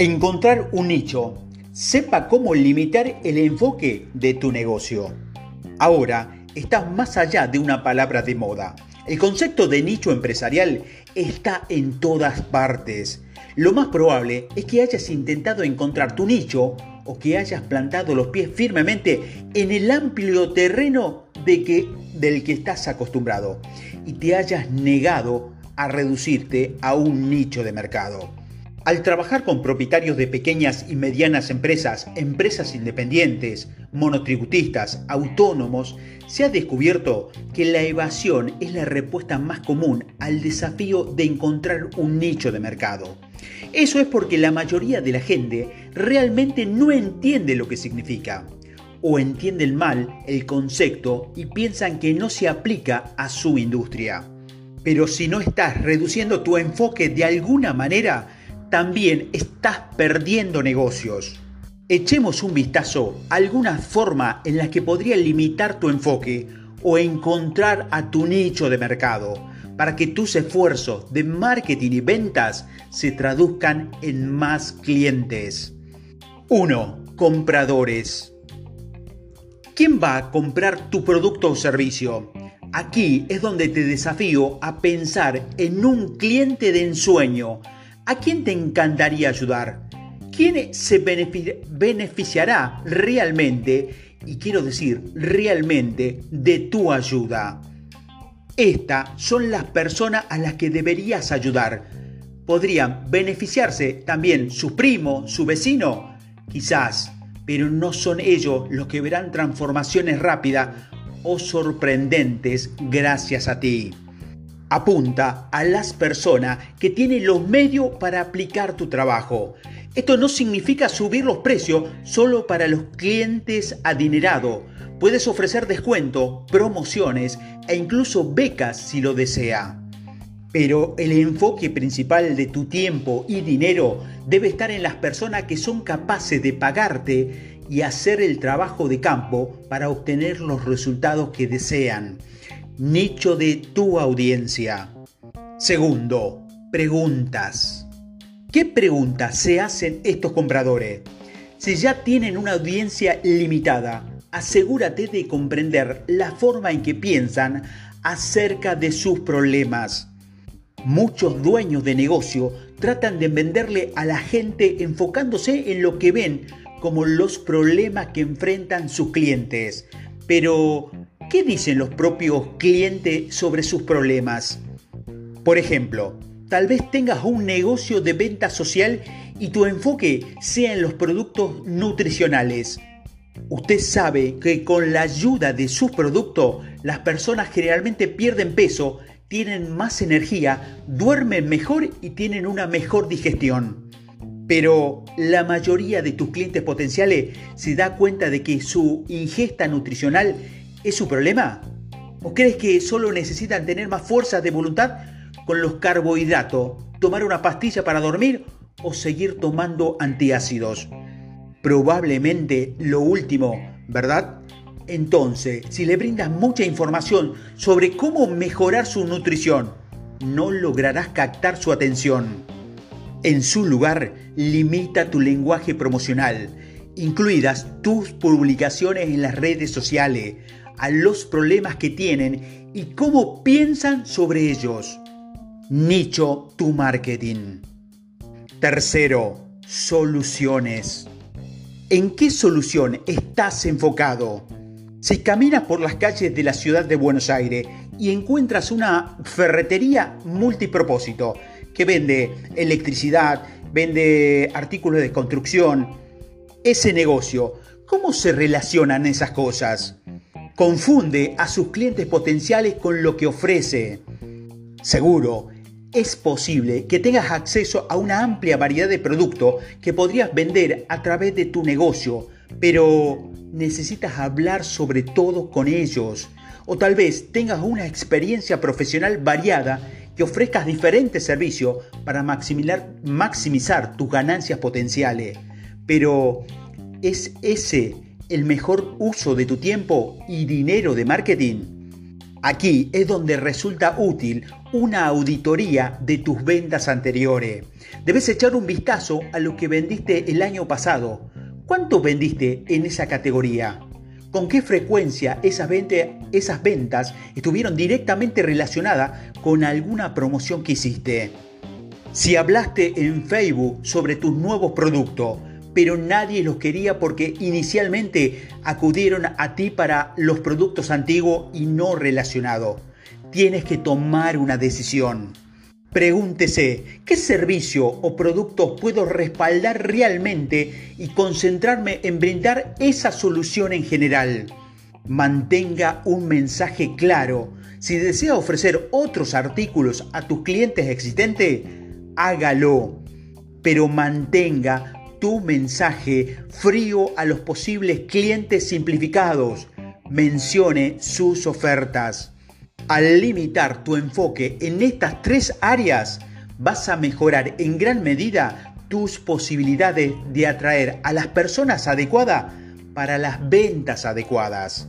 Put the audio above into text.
Encontrar un nicho. Sepa cómo limitar el enfoque de tu negocio. Ahora estás más allá de una palabra de moda. El concepto de nicho empresarial está en todas partes. Lo más probable es que hayas intentado encontrar tu nicho o que hayas plantado los pies firmemente en el amplio terreno del que estás acostumbrado y te hayas negado a reducirte a un nicho de mercado. Al trabajar con propietarios de pequeñas y medianas empresas, empresas independientes, monotributistas, autónomos, se ha descubierto que la evasión es la respuesta más común al desafío de encontrar un nicho de mercado. Eso es porque la mayoría de la gente realmente no entiende lo que significa o entienden mal el concepto y piensan que no se aplica a su industria. Pero si no estás reduciendo tu enfoque de alguna manera, también estás perdiendo negocios. Echemos un vistazo a alguna forma en la que podría limitar tu enfoque o encontrar a tu nicho de mercado para que tus esfuerzos de marketing y ventas se traduzcan en más clientes. 1. Compradores. ¿Quién va a comprar tu producto o servicio? Aquí es donde te desafío a pensar en un cliente de ensueño ¿A quién te encantaría ayudar? ¿Quién se beneficiará realmente, y quiero decir realmente, de tu ayuda? Estas son las personas a las que deberías ayudar. ¿Podrían beneficiarse también su primo, su vecino? Quizás, pero no son ellos los que verán transformaciones rápidas o sorprendentes gracias a ti apunta a las personas que tienen los medios para aplicar tu trabajo. Esto no significa subir los precios solo para los clientes adinerados. Puedes ofrecer descuento, promociones e incluso becas si lo desea. Pero el enfoque principal de tu tiempo y dinero debe estar en las personas que son capaces de pagarte y hacer el trabajo de campo para obtener los resultados que desean nicho de tu audiencia. Segundo, preguntas. ¿Qué preguntas se hacen estos compradores? Si ya tienen una audiencia limitada, asegúrate de comprender la forma en que piensan acerca de sus problemas. Muchos dueños de negocio tratan de venderle a la gente enfocándose en lo que ven como los problemas que enfrentan sus clientes. Pero ¿Qué dicen los propios clientes sobre sus problemas? Por ejemplo, tal vez tengas un negocio de venta social y tu enfoque sea en los productos nutricionales. Usted sabe que con la ayuda de sus productos, las personas generalmente pierden peso, tienen más energía, duermen mejor y tienen una mejor digestión. Pero la mayoría de tus clientes potenciales se da cuenta de que su ingesta nutricional ¿Es su problema? ¿O crees que solo necesitan tener más fuerza de voluntad con los carbohidratos, tomar una pastilla para dormir o seguir tomando antiácidos? Probablemente lo último, ¿verdad? Entonces, si le brindas mucha información sobre cómo mejorar su nutrición, no lograrás captar su atención. En su lugar, limita tu lenguaje promocional, incluidas tus publicaciones en las redes sociales, a los problemas que tienen y cómo piensan sobre ellos. Nicho tu marketing. Tercero, soluciones. ¿En qué solución estás enfocado? Si caminas por las calles de la ciudad de Buenos Aires y encuentras una ferretería multipropósito que vende electricidad, vende artículos de construcción, ese negocio, ¿cómo se relacionan esas cosas? Confunde a sus clientes potenciales con lo que ofrece. Seguro, es posible que tengas acceso a una amplia variedad de productos que podrías vender a través de tu negocio, pero necesitas hablar sobre todo con ellos. O tal vez tengas una experiencia profesional variada que ofrezcas diferentes servicios para maximizar, tus ganancias potenciales. Pero ¿es ese el mejor uso de tu tiempo y dinero de marketing? Aquí es donde resulta útil una auditoría de tus ventas anteriores. Debes echar un vistazo a lo que vendiste el año pasado. ¿Cuánto vendiste en esa categoría? ¿Con qué frecuencia esas, esas ventas estuvieron directamente relacionadas con alguna promoción que hiciste? Si hablaste en Facebook sobre tus nuevos productos, pero nadie los quería porque inicialmente acudieron a ti para los productos antiguos y no relacionados. Tienes que tomar una decisión. Pregúntese, ¿qué servicio o producto puedo respaldar realmente y concentrarme en brindar esa solución en general? Mantenga un mensaje claro. Si desea ofrecer otros artículos a tus clientes existentes, hágalo. Pero mantenga tu mensaje frío a los posibles clientes simplificados. Mencione sus ofertas. Al limitar tu enfoque en estas tres áreas, vas a mejorar en gran medida tus posibilidades de atraer a las personas adecuadas para las ventas adecuadas.